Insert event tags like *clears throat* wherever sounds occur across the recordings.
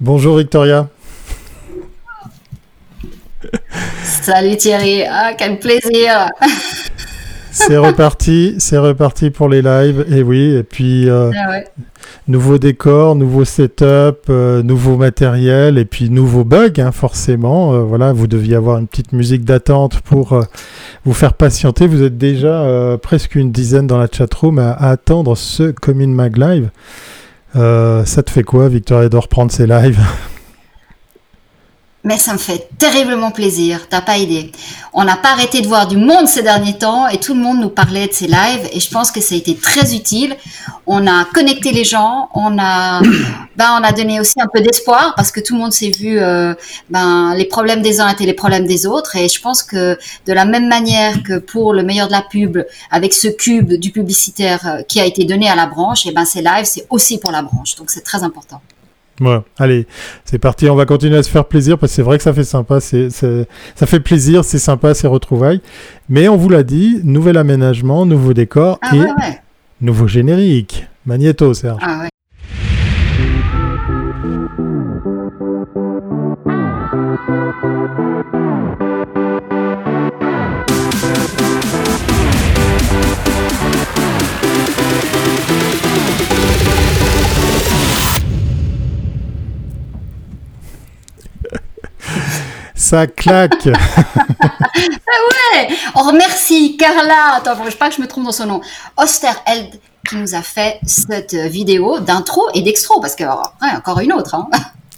Bonjour Victoria. Salut Thierry, ah quel plaisir. c'est reparti, c'est reparti pour les lives. Et oui, et puis euh, ah nouveau décor, nouveau setup, euh, nouveau matériel et puis nouveau bug, hein, forcément. Euh, voilà, vous deviez avoir une petite musique d'attente pour vous faire patienter. Vous êtes déjà presque une dizaine dans la chatroom à, à attendre ce Commune Mag Live. Ça te fait quoi, Victoria, de reprendre ces lives? Mais ça me fait terriblement plaisir, t'as pas idée. On n'a pas arrêté de voir du monde ces derniers temps et tout le monde nous parlait de ces lives et je pense que ça a été très utile. On a connecté les gens, on a, *clears throat* ben, on a donné aussi un peu d'espoir parce que tout le monde s'est vu, euh, ben, les problèmes des uns étaient les problèmes des autres et je pense que de la même manière que pour le meilleur de la pub, avec ce cube du publicitaire euh, qui a été donné à la branche, et ben ces lives c'est aussi pour la branche, donc c'est très important. Ouais, allez, c'est parti, on va continuer à se faire plaisir parce que c'est vrai que ça fait sympa, c'est, ça fait plaisir, c'est sympa ces retrouvailles. Mais on vous l'a dit, nouvel aménagement, nouveau décor ah et nouveau générique. Magnéto, Serge. Ah ouais. Ça claque. *laughs* *laughs* ah ouais. On remercie Carla. Attends, je pas que je me trompe dans son nom. Osterheld qui nous a fait cette vidéo d'intro et d'extro parce que encore une autre. Hein.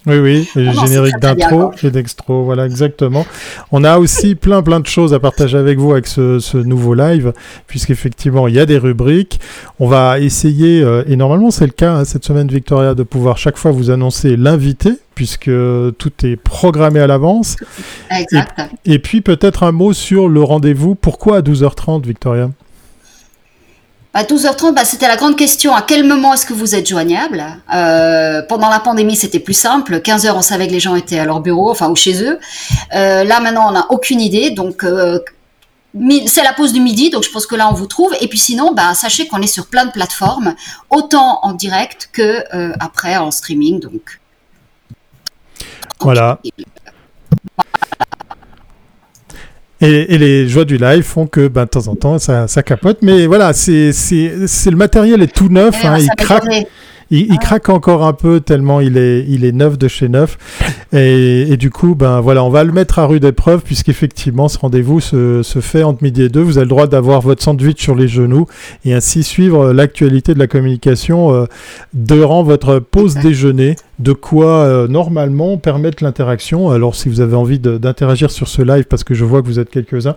Oui, oui, le générique d'intro et d'extro, voilà, exactement. On a aussi plein, plein de choses à partager avec vous avec ce, nouveau live, puisqu'effectivement, il y a des rubriques. On va essayer, euh, et normalement c'est le cas hein, cette semaine, Victoria, de pouvoir chaque fois vous annoncer l'invité, puisque tout est programmé à l'avance. Exact. et puis peut-être un mot sur le rendez-vous. Pourquoi à 12h30, Victoria? À 12h30, bah, c'était la grande question. À quel moment est-ce que vous êtes joignable? Euh, Pendant la pandémie, c'était plus simple. 15h, on savait que les gens étaient à leur bureau, enfin ou chez eux. Euh, là, maintenant, on n'a aucune idée. Donc, euh, c'est la pause du midi, donc je pense que là, on vous trouve. Et puis sinon, bah, sachez qu'on est sur plein de plateformes, autant en direct que après en streaming. Donc. Voilà. Et, les joies du live font que ben, de temps en temps, ça, ça capote. Mais voilà, c'est le matériel est tout neuf. Hein, il craque. Il, craque encore un peu tellement il est, il est neuf de chez neuf. Et, et, du coup, ben voilà, on va le mettre à rude épreuve puisqu'effectivement, ce rendez-vous se, se, fait entre midi et deux. Vous avez le droit d'avoir votre sandwich sur les genoux et ainsi suivre l'actualité de la communication euh, durant votre pause *laughs* déjeuner. De quoi euh, normalement permettre l'interaction. Alors, si vous avez envie d'interagir sur ce live, parce que je vois que vous êtes quelques-uns,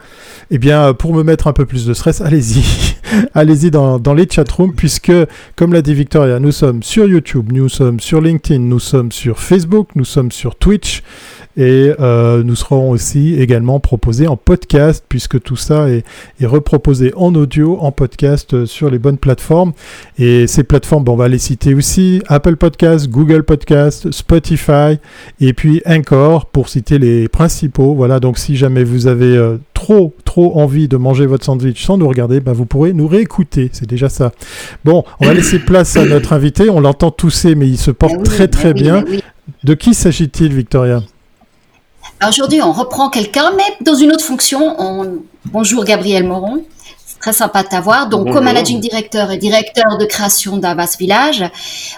eh bien, pour me mettre un peu plus de stress, *laughs* allez-y, allez-y dans, dans les chatrooms, puisque, comme l'a dit Victoria, nous sommes sur YouTube, nous sommes sur LinkedIn, nous sommes sur Facebook, nous sommes sur Twitch et euh, nous serons aussi également proposés en podcast puisque tout ça est, reproposé en audio, en podcast euh, sur les bonnes plateformes. Et ces plateformes, on va les citer aussi Apple Podcast, Google Podcast, Spotify et puis Encore pour citer les principaux. Voilà, donc si jamais vous avez euh, trop trop envie de manger votre sandwich sans nous regarder, ben vous pourrez nous réécouter. C'est déjà ça. Bon, on va laisser place à notre invité. On l'entend tousser, mais il se porte eh très très eh bien. Eh de qui s'agit-il, Victoria? Aujourd'hui, on reprend quelqu'un, mais dans une autre fonction. Bonjour Gabriel Moron. C'est très sympa de t'avoir. Donc, co-managing directeur et directeur de création d'Avas Village.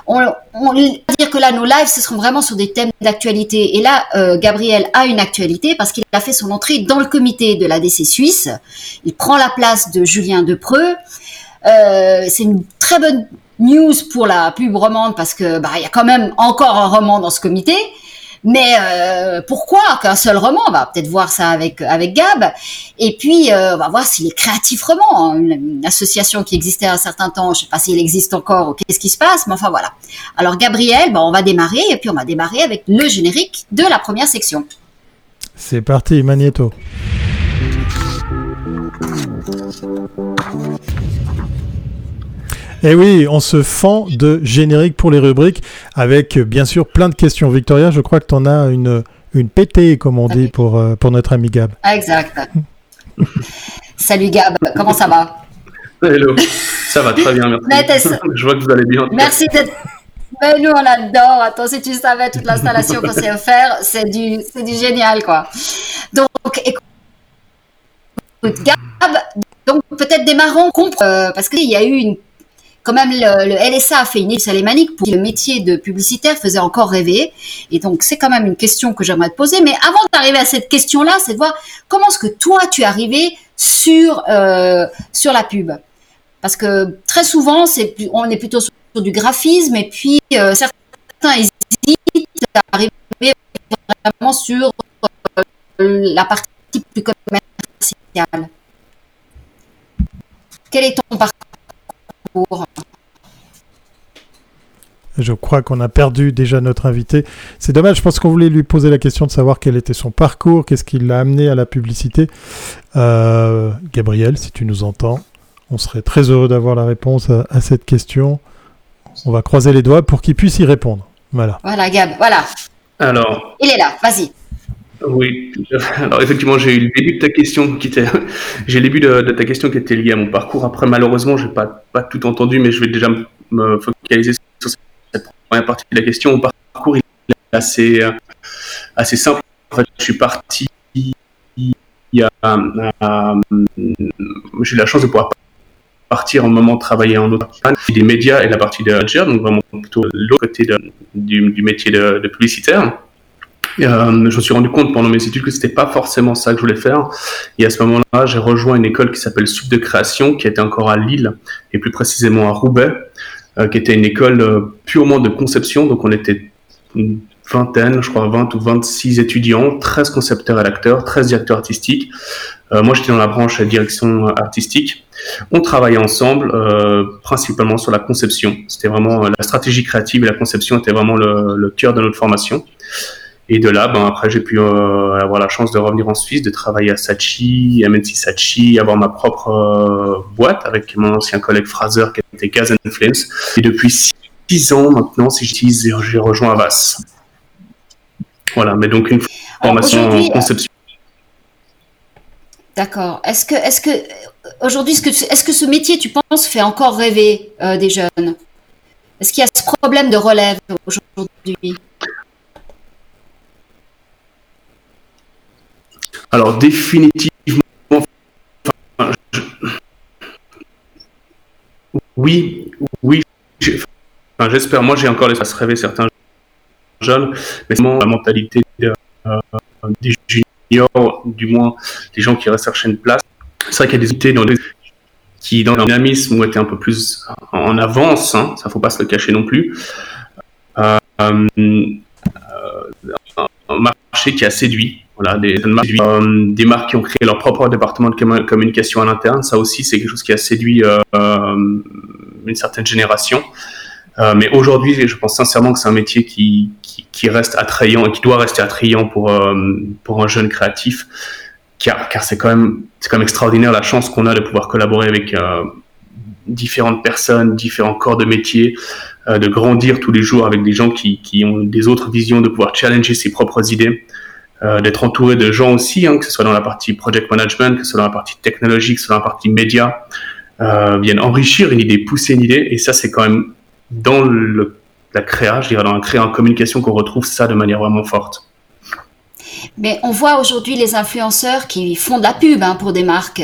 On, on va dire que là, nos lives, ce seront vraiment sur des thèmes d'actualité. Et là, euh, Gabriel a une actualité parce qu'il a fait son entrée dans le comité de l'ADC Suisse. Il prend la place de Julien Depreux. Euh, c'est une très bonne news pour la pub romande parce que bah il y a quand même encore un roman dans ce comité. Mais euh, pourquoi qu'un seul roman? On va peut-être voir ça avec avec Gab. Et puis euh, on va voir s'il est créatif roman, hein. une, association qui existait un certain temps. Je sais pas s'il existe encore ou qu'est-ce qui se passe, mais enfin voilà. Alors Gabriel, on va démarrer et puis on va démarrer avec le générique de la première section. C'est parti, Magneto. Et eh oui, on se fend de générique pour les rubriques avec bien sûr plein de questions. Victoria, je crois que tu en as une, une pétée, comme on dit, pour, euh, pour notre ami Gab. Exact. Salut Gab, comment ça va? Hello, ça va très bien, merci. *laughs* je vois que vous allez bien. Merci d'être Mais nous, on adore. Attends, si tu savais toute l'installation qu'on sait faire, c'est du, c'est du génial, quoi. Donc, écoute, Gab, donc peut-être démarrons euh, parce qu'il y a eu une quand même le, LSA a fait une étude alémanique pour le métier de publicitaire faisait encore rêver. Et donc c'est quand même une question que j'aimerais te poser. Mais avant d'arriver à cette question-là, c'est de voir comment est-ce que toi tu es arrivé sur euh, sur la pub. Parce que très souvent, c'est on est plutôt sur, du graphisme et puis euh, certains hésitent à arriver vraiment sur euh, la partie plus commerciale. Quel est ton parcours je crois qu'on a perdu déjà notre invité. C'est dommage, je pense qu'on voulait lui poser la question de savoir quel était son parcours, qu'est-ce qui l'a amené à la publicité. Euh, Gabriel, si tu nous entends, on serait très heureux d'avoir la réponse à, cette question. On va croiser les doigts pour qu'il puisse y répondre. Voilà. Voilà, Gab, voilà. Alors. Il est là, vas-y. Oui, alors effectivement, j'ai eu le début de ta question qui était, *laughs* j'ai le début de, ta question qui était liée à mon parcours. Après, malheureusement, j'ai pas pas tout entendu, mais je vais déjà me focaliser sur cette première partie de la question. Mon parcours est assez assez simple. En fait, je suis parti euh, j'ai eu la chance de pouvoir partir un moment travailler en autre des médias et la partie de manager, donc vraiment plutôt l'autre côté du, métier de, publicitaire. Euh, je me suis rendu compte pendant mes études que c'était pas forcément ça que je voulais faire. Et à ce moment-là, j'ai rejoint une école qui s'appelle Sud de Création, qui était encore à Lille et plus précisément à Roubaix, euh, qui était une école euh, purement de conception. Donc on était une vingtaine, je crois 20 ou 26 étudiants, 13 concepteurs et acteurs, 13 directeurs artistiques. Euh, moi, j'étais dans la branche direction artistique. On travaillait ensemble, euh, principalement sur la conception. C'était vraiment la stratégie créative et la conception était vraiment le, le cœur de notre formation. Et de là, ben, après, j'ai pu euh, avoir la chance de revenir en Suisse, de travailler à Sachi, MNC Sachi, avoir ma propre euh, boîte avec mon ancien collègue Fraser qui était Gaz Influence. Et depuis six ans maintenant, si j'utilise, j'ai rejoint Avas. Voilà, mais donc une formation en conception. D'accord. Est-ce que, est-ce que, aujourd'hui, est-ce que, est-ce que ce métier, tu penses, fait encore rêver euh, des jeunes? Est-ce qu'il y a ce problème de relève aujourd'hui? Alors définitivement, oui, oui, j'espère. Moi, j'ai encore laissé se rêver certains jeunes, mais c'est la mentalité euh, des juniors, du moins des gens qui recherchent une place. C'est vrai qu'il y a des unités qui, dans le dynamisme, ont été un peu plus en avance. Hein, ça, faut pas se le cacher non plus. Euh, euh, un marché qui a séduit voilà, des, euh, des, marques qui ont créé leur propre département de communication à l'interne. Ça aussi, c'est quelque chose qui a séduit euh, une certaine génération. Euh, mais aujourd'hui, je pense sincèrement que c'est un métier qui, qui, qui, reste attrayant et qui doit rester attrayant pour, pour un jeune créatif, car, car c'est quand, même, quand même extraordinaire la chance qu'on a de pouvoir collaborer avec différentes personnes, différents corps de métier, de grandir tous les jours avec des gens qui, qui ont des autres visions, de pouvoir challenger ses propres idées. Euh, d'être entouré de gens aussi, hein, que ce soit dans la partie project management, que ce soit dans la partie technologique, que ce soit dans la partie média, euh, viennent enrichir une idée, pousser une idée. Et ça, c'est quand même dans la créa, je dirais dans la créa en communication qu'on retrouve ça de manière vraiment forte. Mais on voit aujourd'hui les influenceurs qui font de la pub hein, pour des marques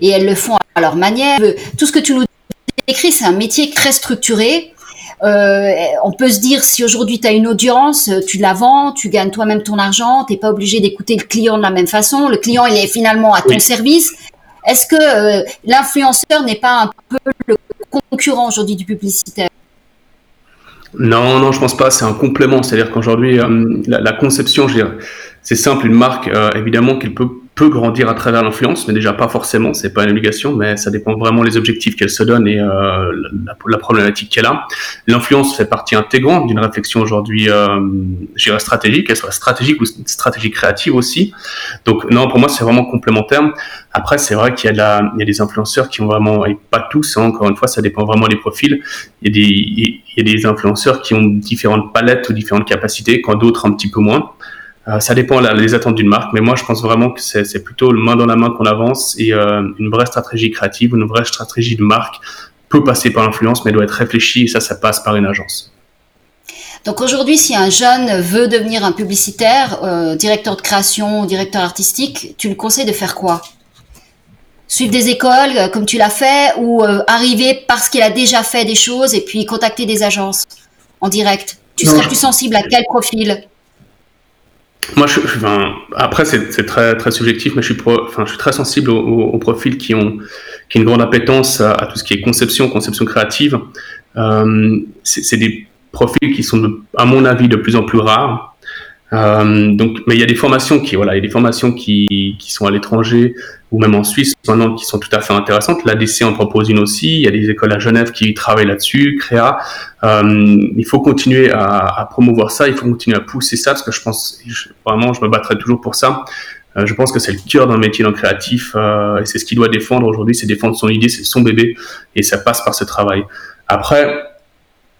et elles le font à leur manière. Tout ce que tu nous décris, c'est un métier très structuré euh, on peut se dire si aujourd'hui tu as une audience, tu la vends, tu gagnes toi-même ton argent, tu n'es pas obligé d'écouter le client de la même façon. Le client il est finalement à ton service. Est-ce que euh, l'influenceur n'est pas un peu le concurrent aujourd'hui du publicitaire? Non, non, je pense pas. C'est un complément. C'est-à-dire qu'aujourd'hui, euh, la, conception, je c'est simple. Une marque, évidemment, qu'elle peut peut grandir à travers l'influence, mais déjà pas forcément, c'est pas une obligation, mais ça dépend vraiment des objectifs qu'elle se donne et euh, la, problématique qu'elle a. L'influence fait partie intégrante d'une réflexion aujourd'hui, euh, je stratégique, qu'elle soit stratégique ou stratégie créative aussi. Donc non, pour moi c'est vraiment complémentaire. Après c'est vrai qu'il y a des influenceurs qui ont vraiment, et pas tous, hein, encore une fois, ça dépend vraiment des profils. Il y a des, il y a des influenceurs qui ont différentes palettes ou différentes capacités, quand d'autres un petit peu moins. Euh, ça dépend des attentes d'une marque, mais moi je pense vraiment que c'est plutôt le main dans la main qu'on avance et euh, une vraie stratégie créative, une vraie stratégie de marque peut passer par l'influence, mais doit être réfléchie et ça, ça passe par une agence. Donc aujourd'hui, si un jeune veut devenir un publicitaire, euh, directeur de création, directeur artistique, tu le conseilles de faire quoi? Suivre des écoles euh, comme tu l'as fait ou euh, arriver parce qu'il a déjà fait des choses et puis contacter des agences en direct? Tu serais plus sensible à quel profil? Moi, je, après, c'est très, très subjectif, mais je suis, enfin, je suis très sensible aux, profils qui ont, qui ont une grande appétence à, tout ce qui est conception, conception créative. Euh, c'est des profils qui sont, à mon avis, de plus en plus rares. Euh, donc, mais il y a des formations qui, voilà, il y a des formations qui, qui sont à l'étranger ou même en Suisse maintenant qui sont tout à fait intéressantes. L'ADC en propose une aussi. Il y a des écoles à Genève qui travaillent là-dessus, Créa. Euh, il faut continuer à, à, promouvoir ça. Il faut continuer à pousser ça parce que je pense vraiment, je me battrai toujours pour ça. Euh, je pense que c'est le cœur d'un métier dans le créatif euh, et c'est ce qu'il doit défendre aujourd'hui, c'est défendre son idée, c'est son bébé et ça passe par ce travail. Après,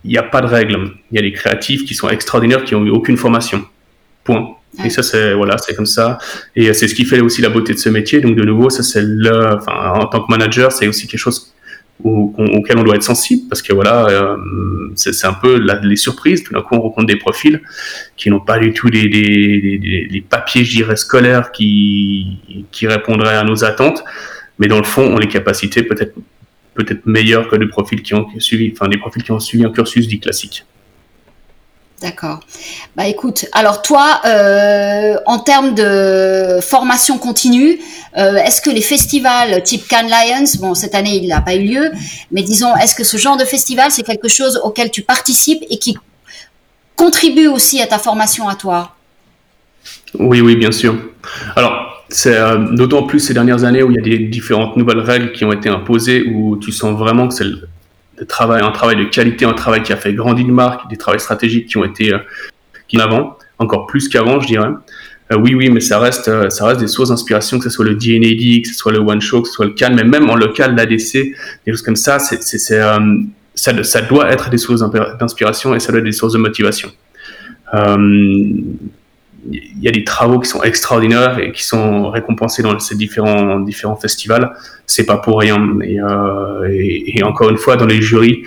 il n'y a pas de règles. Il y a des créatifs qui sont extraordinaires, qui n'ont eu aucune formation. Point. Et ça, c'est voilà, c'est comme ça. Et c'est ce qui fait aussi la beauté de ce métier. Donc de nouveau, ça c'est enfin, en tant que manager, c'est aussi quelque chose auquel on doit être sensible parce que voilà, euh, c'est un peu les surprises. Tout d'un coup, on rencontre des profils qui n'ont pas du tout les, les, les, papiers, je dirais, scolaires qui, qui répondraient à nos attentes, mais dans le fond, ont les capacités peut-être peut-être meilleures que des profils qui ont suivi, enfin des profils qui ont suivi un cursus dit classique. D'accord. Bah écoute, alors toi, euh, en termes de formation continue, euh, est-ce que les festivals type Cannes Lions, bon cette année il n'a pas eu lieu, mais disons, est-ce que ce genre de festival c'est quelque chose auquel tu participes et qui contribue aussi à ta formation à toi? Oui, oui, bien sûr. Alors c'est euh, d'autant plus ces dernières années où il y a des différentes nouvelles règles qui ont été imposées où tu sens vraiment que c'est le travail, un travail de qualité, un travail qui a fait grandir une marque, des travaux stratégiques qui ont été euh, qui avant, encore plus qu'avant, je dirais. Euh, oui, oui, mais ça reste, euh, ça reste des sources d'inspiration, que ce soit le DNAD, que ce soit le One Show, que ce soit le Cannes, mais même en local, l'ADC, des choses comme ça, ça, ça, doit être des sources d'inspiration et ça doit être des sources de motivation il y a des travaux qui sont extraordinaires et qui sont récompensés dans ces différents différents festivals. C'est pas pour rien. Et, euh, et, encore une fois, dans les jurys,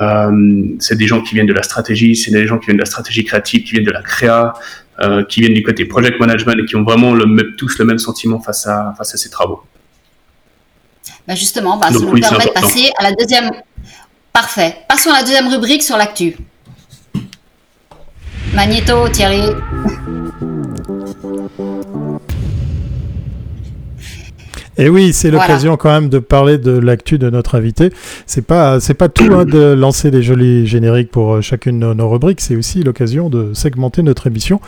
euh, c'est des gens qui viennent de la stratégie, c'est des gens qui viennent de la stratégie créative, qui viennent de la créa, euh, qui viennent du côté project management et qui ont vraiment le, tous le même sentiment face à face à ces travaux. Bah justement, bah, ça nous permet de passer à la deuxième. Parfait. Passons à la deuxième rubrique sur l'actu. Magneto, Thierry. Et oui, c'est l'occasion quand même de parler de l'actu de notre invité. C'est pas c'est pas tout hein, de lancer des jolis génériques pour euh, chacune de nos rubriques. C'est aussi l'occasion de segmenter notre émission.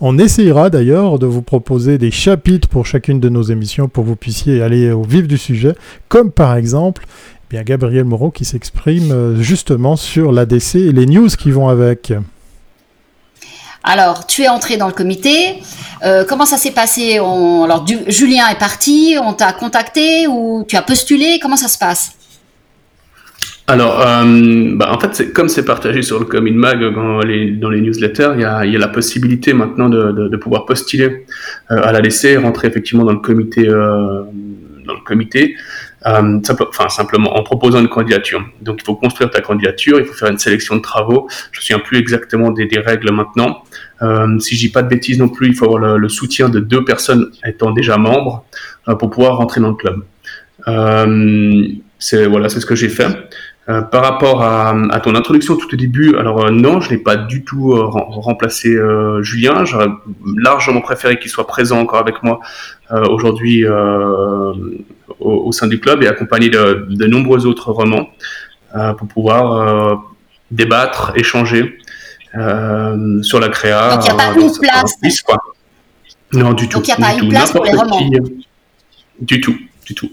On essayera d'ailleurs de vous proposer des chapitres pour chacune de nos émissions pour que vous puissiez aller au vif du sujet, comme par exemple eh bien Gabriel Moreau qui s'exprime euh, justement sur l'ADC et les news qui vont avec. Alors, tu es entré dans le comité. Euh, comment ça s'est passé Alors, Julien est parti, on t'a contacté ou tu as postulé Comment ça se passe alors, euh, bah, en fait, comme c'est partagé sur le Commit Mag dans les, dans les newsletters, il y, a, la possibilité maintenant de, pouvoir postuler euh, à l'ADC, rentrer effectivement dans le comité enfin, simplement en proposant une candidature. Donc, il faut construire ta candidature, il faut faire une sélection de travaux. Je ne me souviens plus exactement des, règles maintenant. Euh, si je dis pas de bêtises non plus, il faut avoir le, soutien de deux personnes étant déjà membres euh, pour pouvoir rentrer dans le club. Euh, c'est voilà, c'est ce que j'ai fait. Euh, par rapport à, ton introduction tout au début, alors euh, non, je n'ai pas du tout remplacé Julien. J'aurais largement préféré qu'il soit présent encore avec moi aujourd'hui au, au, sein du club et accompagné de, de nombreux autres romans pour pouvoir débattre, échanger euh, sur la créa. Donc il n'y a pas une place. Non, du tout. Donc il n'y a pas une place pour les romans. Du tout, du tout.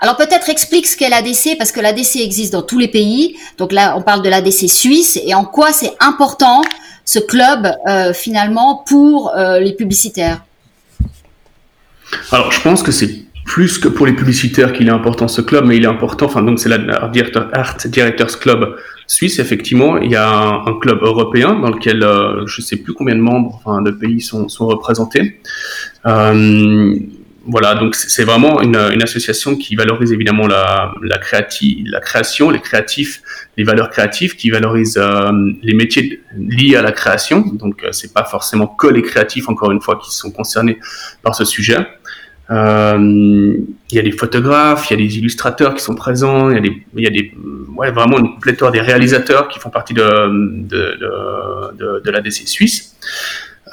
Alors peut-être explique ce qu'est l'ADC, parce que l'ADC existe dans tous les pays. Donc là, on parle de l'ADC suisse et en quoi c'est important ce club euh, finalement pour euh, les publicitaires? Alors je pense que c'est plus que pour les publicitaires qu'il est important ce club, mais il est important. Enfin donc c'est l'Art Directors Club Suisse, effectivement, il y a un, club européen dans lequel euh, je ne sais plus combien de membres, enfin, de pays sont, sont représentés. Euh, voilà, donc c'est vraiment une, association qui valorise évidemment la, la, la création, les créatifs, les valeurs créatives, qui valorise euh, les métiers liés à la création. Donc c'est pas forcément que les créatifs, encore une fois, qui sont concernés par ce sujet. Euh, il y a des photographes, il y a des illustrateurs qui sont présents, il y a y a des ouais, vraiment une pléthore des réalisateurs qui font partie de, de, l'ADC suisse.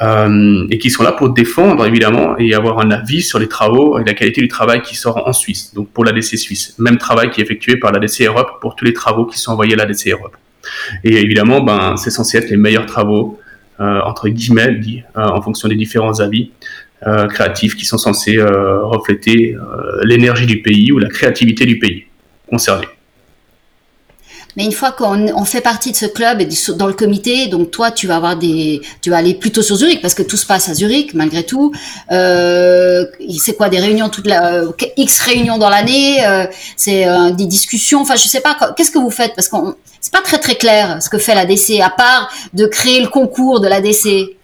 Euh, et qui sont là pour défendre évidemment et avoir un avis sur les travaux et la qualité du travail qui sort en Suisse, donc pour l'ADC Suisse. Même travail qui est effectué par l'ADC Europe pour tous les travaux qui sont envoyés à l'ADC Europe. Et évidemment, ben, c'est censé être les meilleurs travaux, euh, entre guillemets, en fonction des différents avis créatifs qui sont censés euh, refléter l'énergie du pays ou la créativité du pays concerné. Mais une fois qu'on fait partie de ce club et dans le comité, donc toi, tu vas avoir des, tu vas aller plutôt sur Zurich parce que tout se passe à Zurich malgré tout. Euh, c'est quoi des réunions toute la X réunions dans l'année, euh, c'est euh, des discussions. Enfin, je sais pas. Qu'est-ce que vous faites? Parce qu'on c'est pas très très clair ce que fait l'ADC à part de créer le concours de l'ADC.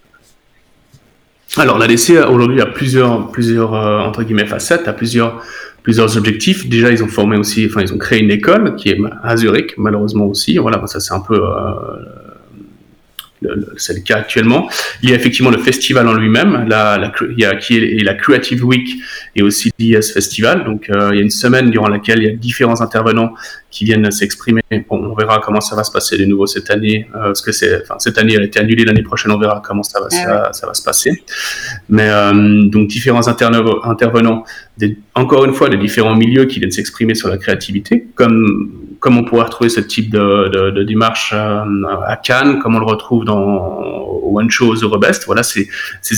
Alors l'ADC aujourd'hui a plusieurs plusieurs entre guillemets facettes, a plusieurs plusieurs objectifs. Déjà, ils ont formé aussi, enfin, ils ont créé une école qui est à Zurich, malheureusement aussi. Voilà, ça c'est un peu euh, c'est le cas actuellement. Il y a effectivement le festival en lui-même, la, la, il y a, qui est la Creative Week et aussi l'IS Festival. Donc euh, il y a une semaine durant laquelle il y a différents intervenants qui viennent s'exprimer. Bon, on verra comment ça va se passer de nouveau cette année, euh, parce que c'est, enfin, cette année elle a été annulée, l'année prochaine on verra comment ça va, ah ça, va se passer. Mais euh, donc différents intervenants, des, encore une fois, des différents milieux qui viennent s'exprimer sur la créativité, comme comme on pourrait retrouver ce type de, démarche euh, à Cannes, comme on le retrouve dans One Show aux Eurobest. Voilà, ces,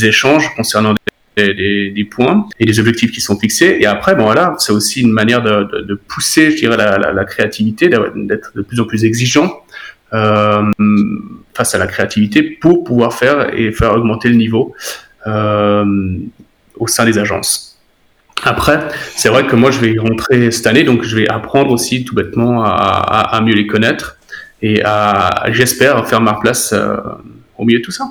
échanges concernant des, points et des objectifs qui sont fixés. Et après, bon voilà, c'est aussi une manière de, de, de, pousser, je dirais, la créativité, d'être de plus en plus exigeant euh, face à la créativité pour pouvoir faire et faire augmenter le niveau euh, au sein des agences. Après, c'est vrai que moi, je vais y rentrer cette année, donc je vais apprendre aussi tout bêtement à, mieux les connaître et à, j'espère, faire ma place euh, au milieu de tout ça.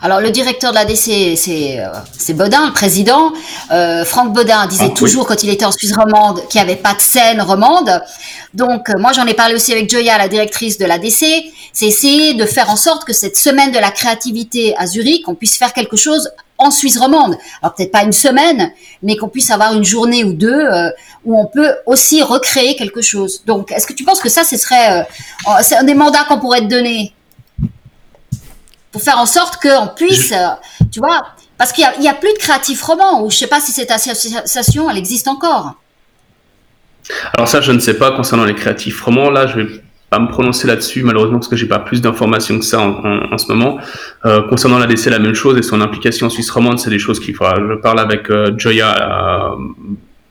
Alors le directeur de l'ADC, c'est euh, c'est Bodin, le président. Euh, Franck Bodin disait ah, toujours quand il était en Suisse romande qu'il n'y avait pas de scène romande. Donc moi j'en ai parlé aussi avec Joya, la directrice de l'ADC. C'est essayer de faire en sorte que cette semaine de la créativité à Zurich, on puisse faire quelque chose en Suisse romande. Alors peut-être pas une semaine, mais qu'on puisse avoir une journée ou deux euh, où on peut aussi recréer quelque chose. Donc est-ce que tu penses que ça, ce serait euh, c'est un des mandats qu'on pourrait te donner? Pour faire en sorte qu'on puisse, euh, tu vois, parce qu'il n'y a, plus de créatifs romans, ou je sais pas si cette association, elle existe encore. Alors ça, je ne sais pas concernant les créatifs romans. Là, je vais pas me prononcer là-dessus, malheureusement, parce que j'ai pas plus d'informations que ça en, ce moment. Euh, concernant l'ADC, la même chose, et son implication en Suisse romande, c'est des choses qu'il faudra. Je parle avec euh, Joya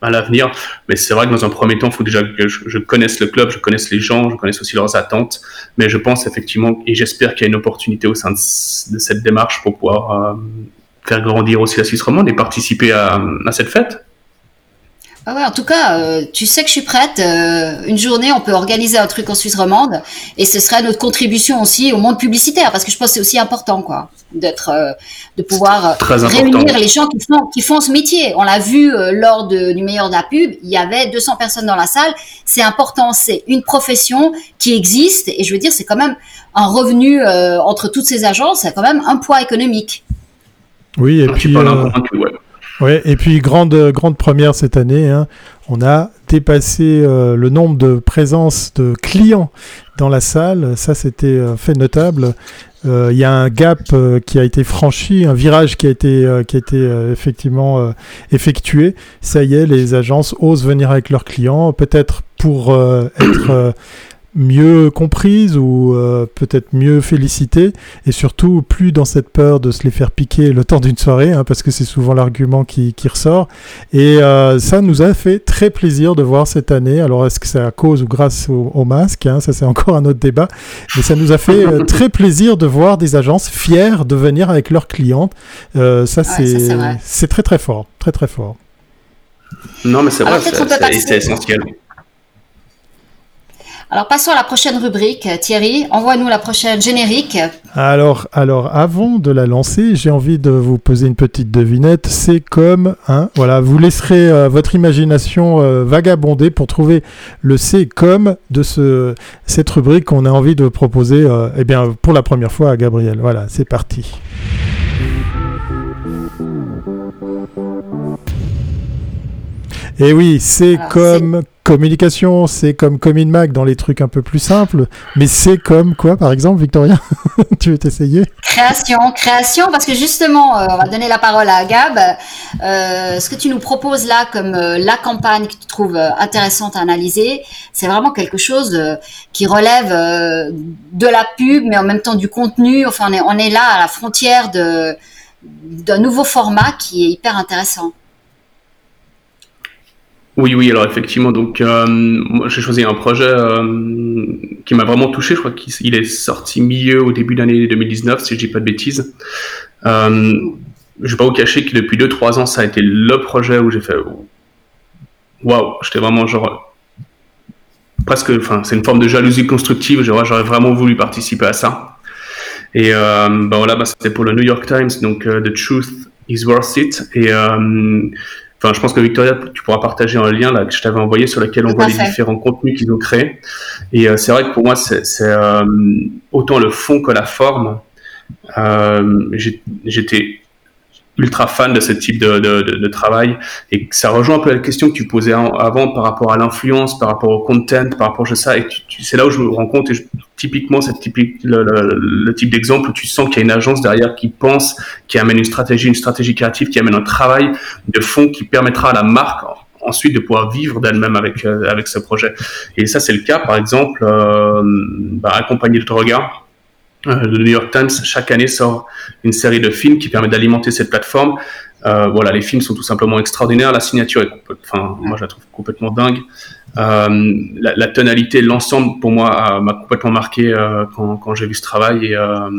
à, l'avenir, mais c'est vrai que dans un premier temps, il faut déjà que je, connaisse le club, je connaisse les gens, je connaisse aussi leurs attentes, mais je pense effectivement, et j'espère qu'il y a une opportunité au sein de, cette démarche pour pouvoir euh, faire grandir aussi la Suisse romande et participer à cette fête. Ah ouais, en tout cas, euh, tu sais que je suis prête. Euh, une journée, on peut organiser un truc en Suisse romande, et ce serait notre contribution aussi au monde publicitaire, parce que je pense que c'est aussi important, quoi, d'être, euh, de pouvoir réunir les gens qui font, qui font ce métier. On l'a vu lors de, du meilleur de la pub, il y avait 200 personnes dans la salle. C'est important, c'est une profession qui existe, et je veux dire, c'est quand même un revenu entre toutes ces agences, c'est quand même un poids économique. Oui, et puis. Ouais, et puis grande, grande première cette année, hein, on a dépassé euh, le nombre de présences de clients dans la salle. Ça, c'était euh, fait notable. Euh, il y a un gap qui a été franchi, un virage qui a été, qui a été effectivement effectué. Ça y est, les agences osent venir avec leurs clients, peut-être pour être mieux comprise ou euh, peut-être mieux félicitée. Et surtout plus dans cette peur de se les faire piquer le temps d'une soirée hein, parce que c'est souvent l'argument qui, qui, ressort. Et euh, ça nous a fait très plaisir de voir cette année. Alors est-ce que c'est à cause ou grâce au, masque hein, ça c'est encore un autre débat. Mais ça nous a fait euh, très plaisir de voir des agences fières de venir avec leurs clientes. Ça c'est c'est très très fort. Très très fort. Non mais c'est vrai c'est essentiel Alors passons à la prochaine rubrique. Thierry, envoie-nous la prochaine générique. Alors, alors avant de la lancer, j'ai envie de vous poser une petite devinette. C'est comme, voilà, vous laisserez euh, votre imagination euh, vagabonder pour trouver le c'est comme de ce, cette rubrique qu'on a envie de proposer, euh, eh bien, pour la première fois à Gabriel. Voilà, c'est parti. Et eh oui, c'est comme communication, c'est comme Mac dans les trucs un peu plus simples, mais c'est comme quoi, par exemple, Victoria *laughs* Tu veux t'essayer? Création, création, parce que justement, euh, on va donner la parole à Gab. Euh, ce que tu nous proposes là, comme euh, la campagne que tu trouves intéressante à analyser, c'est vraiment quelque chose qui relève de la pub, mais en même temps du contenu. Enfin, on est, on est là à la frontière de d'un nouveau format qui est hyper intéressant. Oui, oui, alors effectivement, donc euh, j'ai choisi un projet euh, qui m'a vraiment touché. Je crois qu'il est sorti milieu au début d'année 2019, si je dis pas de bêtises. Euh, je vais pas vous cacher que depuis 2-3 ans, ça a été le projet où j'ai fait waouh, j'étais vraiment genre presque, enfin c'est une forme de jalousie constructive. J'aurais vraiment voulu participer à ça. Et euh, ben voilà, bah, c'était pour le New York Times, donc The Truth is Worth It. Et Enfin, je pense que Victoria, tu pourras partager un lien là que je t'avais envoyé sur lequel on voit les différents contenus qu'ils ont créés. Et euh, c'est vrai que pour moi, c'est euh, autant le fond que la forme. Euh, J'étais ultra fan de ce type de, de, de, travail. Et ça rejoint un peu la question que tu posais avant par rapport à l'influence, par rapport au content, par rapport à ça. Et c'est là où je me rends compte et typiquement c'est typique le, le, type d'exemple où tu sens qu'il y a une agence derrière qui pense, qui amène une stratégie, une stratégie créative, qui amène un travail de fond qui permettra à la marque ensuite de pouvoir vivre d'elle-même avec euh, avec ce projet. Et ça c'est le cas par exemple euh, bah, accompagner de ton regard le New York Times chaque année sort une série de films qui permet d'alimenter cette plateforme. Euh, voilà, les films sont tout simplement extraordinaires. La signature enfin, moi je la trouve complètement dingue. Euh, la, la, tonalité, l'ensemble, pour moi, m'a complètement marqué euh, quand, quand j'ai vu ce travail. Et euh,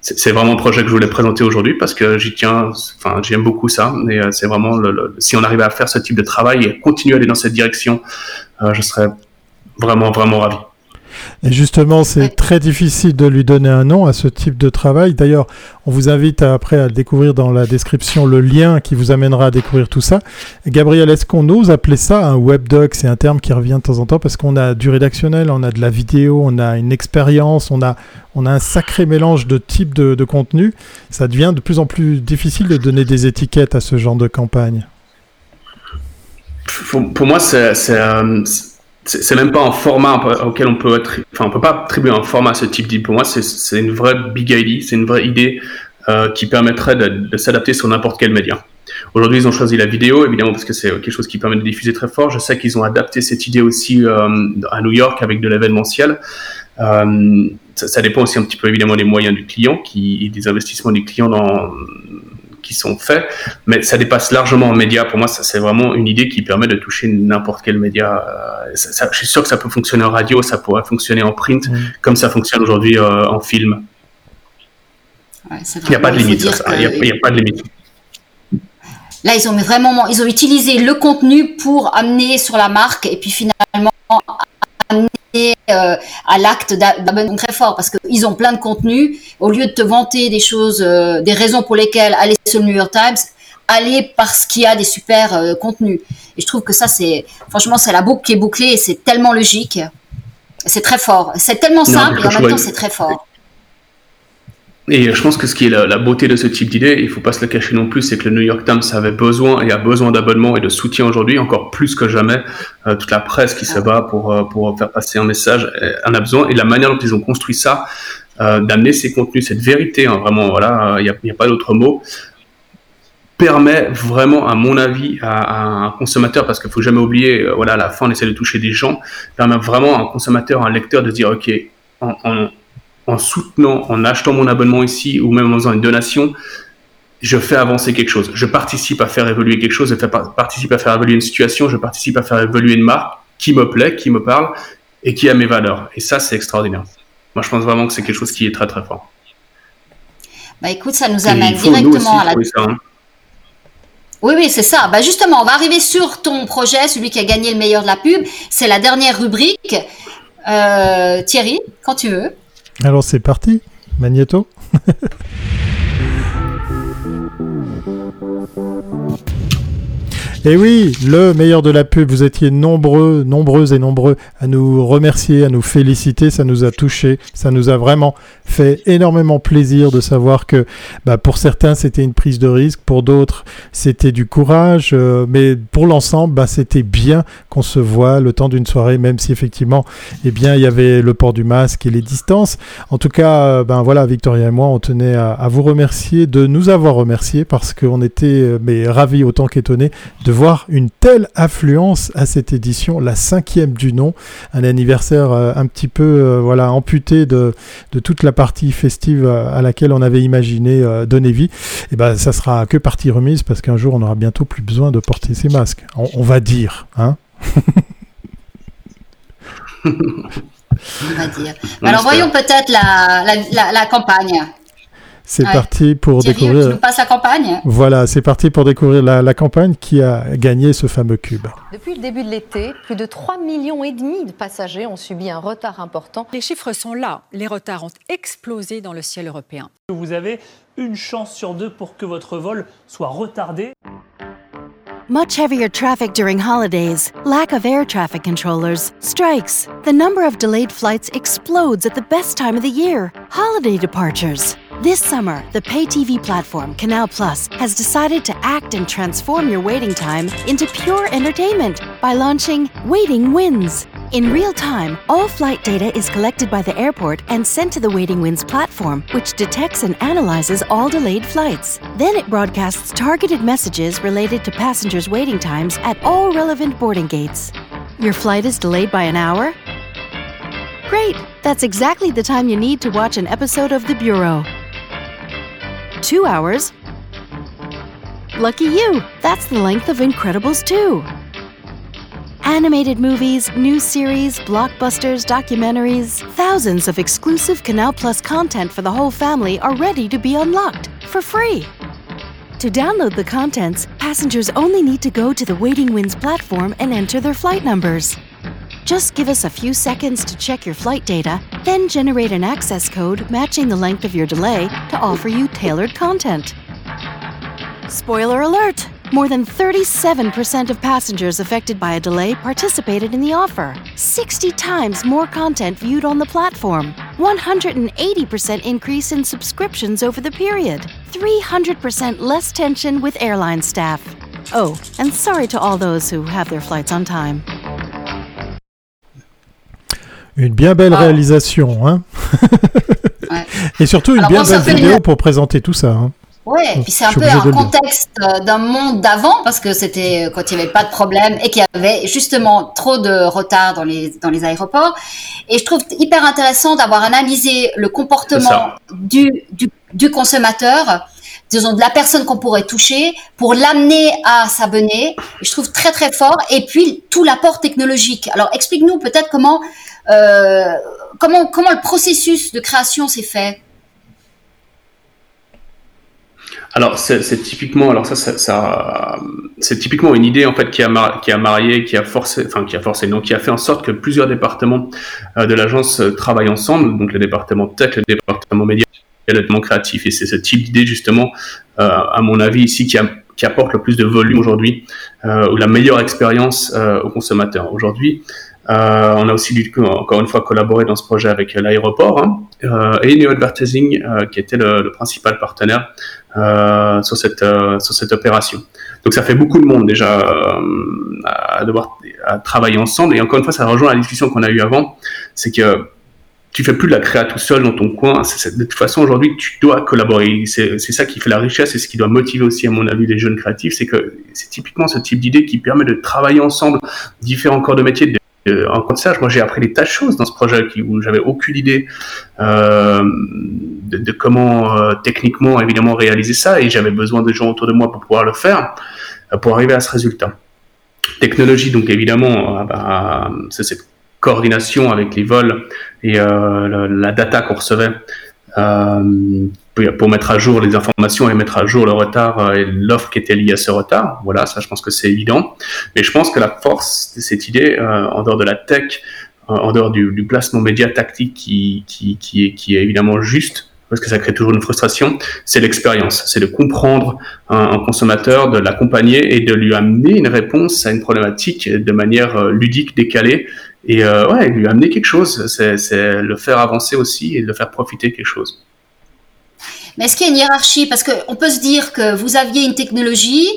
c'est vraiment un projet que je voulais présenter aujourd'hui parce que j'y tiens. Enfin, j'aime beaucoup ça. Et c'est vraiment, le, si on arrivait à faire ce type de travail et continuer à aller dans cette direction, je serais vraiment, vraiment ravi. Et justement, c'est très difficile de lui donner un nom à ce type de travail. D'ailleurs, on vous invite après à découvrir dans la description le lien qui vous amènera à découvrir tout ça. Gabriel, est-ce qu'on ose appeler ça un webdoc? C'est un terme qui revient de temps en temps parce qu'on a du rédactionnel, on a de la vidéo, on a une expérience, on a, on a un sacré mélange de types de, de contenu. Ça devient de plus en plus difficile de donner des étiquettes à ce genre de campagne. Pour, moi, c'est c'est même pas un format auquel on peut être, enfin on peut pas attribuer un format à ce type d'idée. Pour moi, c'est une vraie big idea, c'est une vraie idée euh, qui permettrait de, s'adapter sur n'importe quel média. Aujourd'hui, ils ont choisi la vidéo, évidemment, parce que c'est quelque chose qui permet de diffuser très fort. Je sais qu'ils ont adapté cette idée aussi euh, à New York avec de l'événementiel. Euh, ça, dépend aussi un petit peu évidemment des moyens du client, et des investissements du client dans, qui sont faits, mais ça dépasse largement en média. Pour moi, ça c'est vraiment une idée qui permet de toucher n'importe quel média. Euh, je suis sûr que ça peut fonctionner en radio, ça pourrait fonctionner en print, comme ça fonctionne aujourd'hui euh, en film. il n'y a pas de limite Il n'y a, pas de limite. Là, ils ont vraiment, ils ont utilisé le contenu pour amener sur la marque et puis finalement amener euh, à l'acte d'abonnement très fort parce qu'ils ont plein de contenu. Au lieu de te vanter des choses, euh, des raisons pour lesquelles aller sur le New York Times, aller parce qu'il y a des super euh, contenus. Et je trouve que ça, c'est franchement, c'est la boucle qui est bouclée et c'est tellement logique. C'est très fort. C'est tellement simple et en même temps, c'est très fort. Et je pense que ce qui est la, beauté de ce type d'idée, il faut pas se le cacher non plus, c'est que le New York Times avait besoin et a besoin d'abonnements et de soutien aujourd'hui, encore plus que jamais. Euh, toute la presse qui se bat pour, euh, pour faire passer un message euh, en a besoin. Et la manière dont ils ont construit ça, d'amener ces contenus, cette vérité, hein, vraiment, voilà, il n'y a, a, pas d'autre mot, permet vraiment, à mon avis, à, un consommateur, parce qu'il faut jamais oublier, voilà, à la fin, on essaie de toucher des gens, permet vraiment à un consommateur, à un lecteur de dire, OK, en, en en soutenant, en achetant mon abonnement ici ou même en faisant une donation, je fais avancer quelque chose. Je participe à faire évoluer quelque chose, je participe à faire évoluer une situation, je participe à faire évoluer une marque qui me plaît, qui me parle et qui a mes valeurs. Et ça, c'est extraordinaire. Moi, je pense vraiment que c'est quelque chose qui est très très fort. Bah écoute, ça nous amène directement à la. Hein. Oui, oui, c'est ça. Bah justement, on va arriver sur ton projet, celui qui a gagné le meilleur de la pub. C'est la dernière rubrique. Thierry, quand tu veux. Alors c'est parti, Magneto. *laughs* Et oui, le meilleur de la pub, vous étiez nombreux, nombreuses et nombreux à nous remercier, à nous féliciter, ça nous a touché, ça nous a vraiment fait énormément plaisir de savoir que bah, pour certains c'était une prise de risque, pour d'autres c'était du courage, euh, mais pour l'ensemble bah, c'était bien qu'on se voit le temps d'une soirée, même si effectivement eh bien, il y avait le port du masque et les distances. En tout cas, euh, ben voilà, Victoria et moi on tenait à, vous remercier de nous avoir remerciés parce qu'on était euh, mais ravis autant qu'étonnés de voir une telle affluence à cette édition, la cinquième du nom, un anniversaire euh, un petit peu euh, voilà amputé de, de, toute la partie festive euh, à laquelle on avait imaginé donner vie. Et ben ça sera que partie remise parce qu'un jour on aura bientôt plus besoin de porter ces masques. On, va dire, hein. *laughs* on va dire. Alors voyons peut-être la, la, la campagne. C'est parti pour découvrir. Tu passe la campagne? Voilà, c'est parti pour découvrir la, campagne qui a gagné ce fameux cube. Depuis le début de l'été, plus de 3,5 millions et demi de passagers ont subi un retard important. Les chiffres sont là. Les retards ont explosé dans le ciel européen. Vous avez une chance sur deux pour que votre vol soit retardé. Much heavier traffic during holidays, lack of air traffic controllers, strikes. The number of delayed flights explodes at the best time of the year holiday departures. This summer, the pay TV platform Canal Plus has decided to act and transform your waiting time into pure entertainment by launching Waiting Wins. In real time, all flight data is collected by the airport and sent to the Waiting Wins platform, which detects and analyzes all delayed flights. Then it broadcasts targeted messages related to passengers' waiting times at all relevant boarding gates. Your flight is delayed by an hour? Great! That's exactly the time you need to watch an episode of The Bureau. Two hours? Lucky you! That's the length of Incredibles 2. Animated movies, new series, blockbusters, documentaries, thousands of exclusive Canal Plus content for the whole family are ready to be unlocked for free. To download the contents, passengers only need to go to the Waiting Winds platform and enter their flight numbers. Just give us a few seconds to check your flight data, then generate an access code matching the length of your delay to offer you tailored content. Spoiler alert! More than 37% of passengers affected by a delay participated in the offer. 60 times more content viewed on the platform. 180% increase in subscriptions over the period. 300% less tension with airline staff. Oh, and sorry to all those who have their flights on time. Une bien belle ah. réalisation, hein ouais. *laughs* Et surtout une bien belle vidéo pour présenter tout ça. Hein. Oui, et puis c'est un peu un contexte euh, d'un monde d'avant, parce que c'était euh, quand il n'y avait pas de problème et qu'il y avait justement trop de retard dans les, dans les aéroports. Et je trouve hyper intéressant d'avoir analysé le comportement du, du, du, consommateur, disons de la personne qu'on pourrait toucher, pour l'amener à s'abonner. Je trouve très très fort. Et puis tout l'apport technologique. Alors explique-nous peut-être comment, euh, comment, comment le processus de création s'est fait? Alors c'est typiquement, alors ça, c'est typiquement une idée en fait qui a, qui a marié, qui a forcé, enfin qui a forcé, donc qui a fait en sorte que plusieurs départements euh, de l'agence euh, travaillent ensemble, donc le département tech, le département média, le département créatif. Et c'est ce type d'idée justement, à mon avis ici, qui, qui apporte le plus de volume aujourd'hui, ou la meilleure expérience aux consommateurs. Aujourd'hui, euh, on a aussi encore une fois, collaborer dans ce projet avec l'aéroport hein, euh, et Neo Advertising, euh, qui était le, le principal partenaire sur, cette, sur cette opération. Donc ça fait beaucoup de monde déjà à devoir à travailler ensemble. Et encore une fois, ça rejoint la discussion qu'on a eue avant, c'est que tu fais plus de la créa tout seul dans ton coin. de toute façon, aujourd'hui, tu dois collaborer. C'est ça qui fait la richesse et ce qui doit motiver aussi, à mon avis, les jeunes créatifs. C'est que c'est typiquement ce type d'idée qui permet de travailler ensemble différents corps de métier, en compte moi j'ai appris des tas de choses dans ce projet où j'avais aucune idée euh, de, comment euh, techniquement évidemment réaliser ça et j'avais besoin de gens autour de moi pour pouvoir le faire, euh, pour arriver à ce résultat. Technologie, donc évidemment, bah, c'est cette coordination avec les vols et la, data qu'on recevait pour mettre à jour les informations et mettre à jour le retard euh, et l'offre qui était liée à ce retard. Voilà, ça je pense que c'est évident. Mais je pense que la force de cette idée, euh, en dehors de la tech, en dehors du, placement média tactique qui, est, évidemment juste, parce que ça crée toujours une frustration, c'est l'expérience, c'est de comprendre un, consommateur, de l'accompagner et de lui amener une réponse à une problématique de manière euh, ludique, décalée, et euh, ouais, lui amener quelque chose, c'est le faire avancer aussi et le faire profiter quelque chose. Mais est-ce qu'il y a une hiérarchie? Parce qu'on peut se dire que vous aviez une technologie,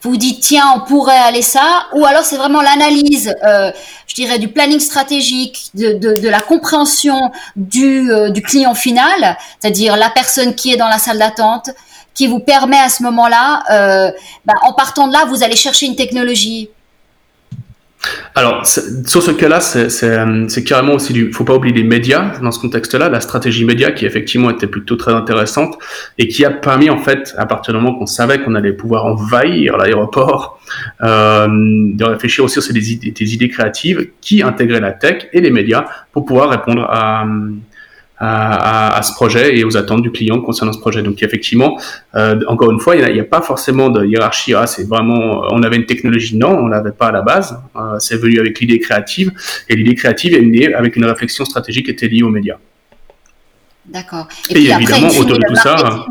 vous dites tiens on pourrait aller ça, ou alors c'est vraiment l'analyse, euh, je dirais du planning stratégique, de, de, de la compréhension du, euh, du client final, c'est-à-dire la personne qui est dans la salle d'attente, qui vous permet à ce moment-là, euh, bah, en partant de là, vous allez chercher une technologie. Alors, sur ce cas-là, c'est carrément aussi du. faut pas oublier les médias dans ce contexte-là, la stratégie média qui effectivement était plutôt très intéressante et qui a permis en fait, à partir du moment qu'on savait qu'on allait pouvoir envahir l'aéroport, euh, de réfléchir aussi sur des idées, des idées créatives qui intégraient la tech et les médias pour pouvoir répondre à, à, à, ce projet et aux attentes du client concernant ce projet. Donc effectivement, euh, encore une fois, il n'y a, pas forcément de hiérarchie. Ah, c'est vraiment, on avait une technologie, non, on l'avait pas à la base. Euh, c'est venu avec l'idée créative et l'idée créative est née avec une réflexion stratégique qui était liée aux médias. D'accord. Et, puis évidemment, autour de tout ça,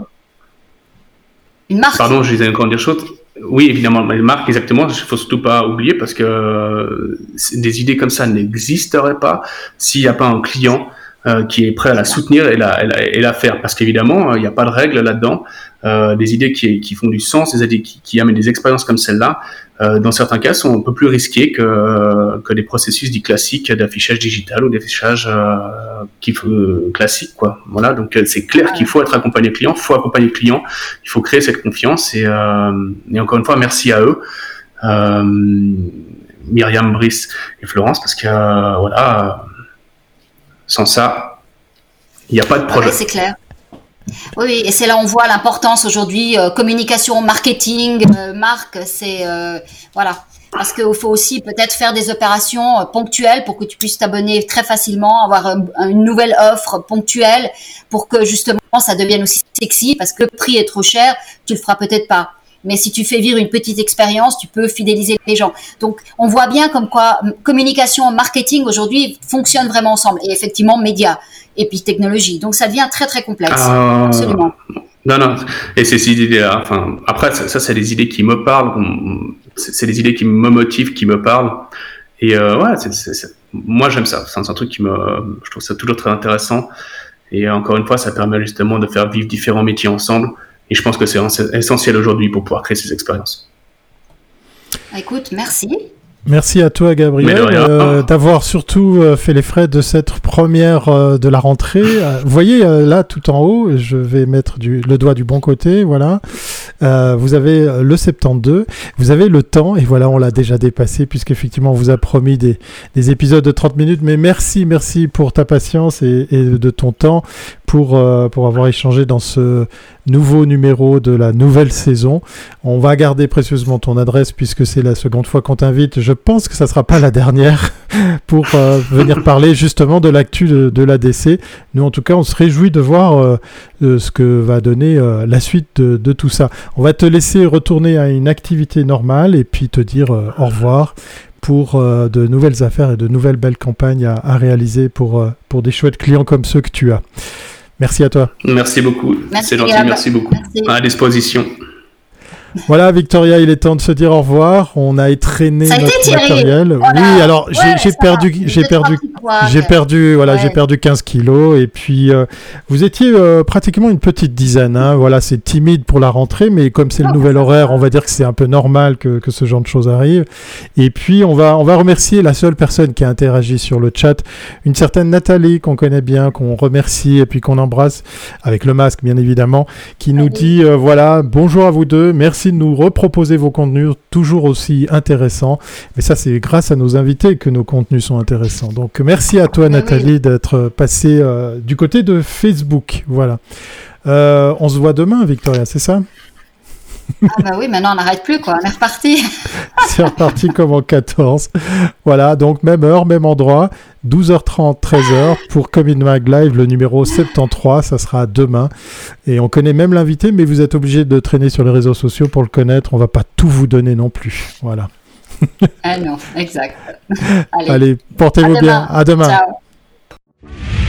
une marque. Pardon, je disais encore dire chose. Oui, évidemment, les marques, exactement. Il faut surtout pas oublier parce que euh, des idées comme ça n'existeraient pas s'il n'y a pas un client euh, qui est prêt à la soutenir et la, et la, faire. Parce qu'évidemment, il n'y a pas de règles là-dedans. Euh, des idées qui, qui, font du sens, des idées qui, qui amènent des expériences comme celle-là, euh, dans certains cas, sont un peu plus risquées que, que des processus dits classiques d'affichage digital ou d'affichage euh, qui, classique. Quoi. Voilà, donc c'est clair qu'il faut être accompagné client, il faut accompagner le client, il faut créer cette confiance. Et, et encore une fois, merci à eux. Myriam, Brice et Florence, parce que voilà, sans ça, il n'y a pas de projet. c'est clair. Oui, et c'est là on voit l'importance aujourd'hui, euh, communication, marketing, euh, marque, c'est euh, voilà. Parce qu'il faut aussi peut-être faire des opérations ponctuelles pour que tu puisses t'abonner très facilement, avoir une nouvelle offre ponctuelle pour que justement ça devienne aussi sexy parce que le prix est trop cher, tu le feras peut-être pas. Mais si tu fais vivre une petite expérience, tu peux fidéliser les gens. Donc, on voit bien comme quoi communication, marketing aujourd'hui fonctionnent vraiment ensemble. Et effectivement, médias et puis technologie. Donc, ça devient très très complexe. Ah. Absolument. Non, non. Et c'est ces idées-là. Enfin, après, ça, c'est des idées qui me parlent. C'est des idées qui me motivent, qui me parlent. Et euh, ouais, moi j'aime ça. C'est un, truc qui me, je trouve ça toujours très intéressant. Et encore une fois, ça permet justement de faire vivre différents métiers ensemble et je pense que c'est essentiel aujourd'hui pour pouvoir créer ces expériences. Écoute, merci. Merci à toi, Gabriel, euh, d'avoir surtout euh, fait les frais de cette première euh, de la rentrée. vous voyez là, tout en haut, je vais mettre du, le doigt du bon côté, voilà. vous avez le 72, vous avez le temps, et voilà, on l'a déjà dépassé, puisqu'effectivement, on vous a promis des, des, épisodes de 30 minutes. Mais merci, merci pour ta patience et, et de ton temps pour, pour avoir échangé dans ce nouveau numéro de la nouvelle saison. On va garder précieusement ton adresse puisque c'est la seconde fois qu'on t'invite. Je pense que ça sera pas la dernière *laughs* pour euh, venir parler justement de l'actu de, l'ADC. Nous, en tout cas, on se réjouit de voir euh, euh, ce que va donner la suite de, tout ça. On va te laisser retourner à une activité normale et puis te dire au revoir pour de nouvelles affaires et de nouvelles belles campagnes à, réaliser pour des chouettes clients comme ceux que tu as. Merci à toi. Merci beaucoup. C'est gentil, merci beaucoup. À disposition. Voilà, Victoria, il est temps de se dire au revoir. On a étraîné notre matériel. Oui, alors j'ai perdu, j'ai perdu, j'ai perdu, voilà, j'ai perdu 15 kilos. Et puis euh, vous étiez euh, pratiquement une petite dizaine. Hein. Voilà, c'est timide pour la rentrée, mais comme c'est le nouvel horaire, on va dire que c'est un peu normal que, que, ce genre de choses arrive. Et puis on va, on va remercier la seule personne qui a interagi sur le chat, une certaine Nathalie qu'on connaît bien, qu'on remercie et puis qu'on embrasse avec le masque, bien évidemment, qui nous dit euh, voilà, bonjour à vous deux, merci Merci de nous reproposer vos contenus toujours aussi intéressants. Mais ça, c'est grâce à nos invités que nos contenus sont intéressants. Donc, merci à toi, ah Nathalie, d'être passée euh, du côté de Facebook. Voilà. Euh, on se voit demain, Victoria, c'est ça? Ah bah oui, maintenant on n'arrête plus quoi, on est reparti. *laughs* c'est reparti comme en 14. Voilà, donc même heure, même endroit, 12h30, 13h pour Comin Mag Live, le numéro 73, ça sera demain. Et on connaît même l'invité, mais vous êtes obligé de traîner sur les réseaux sociaux pour le connaître, on va pas tout vous donner non plus. Voilà. ah non, exact. *laughs* Allez, portez-vous bien. À demain. Ciao.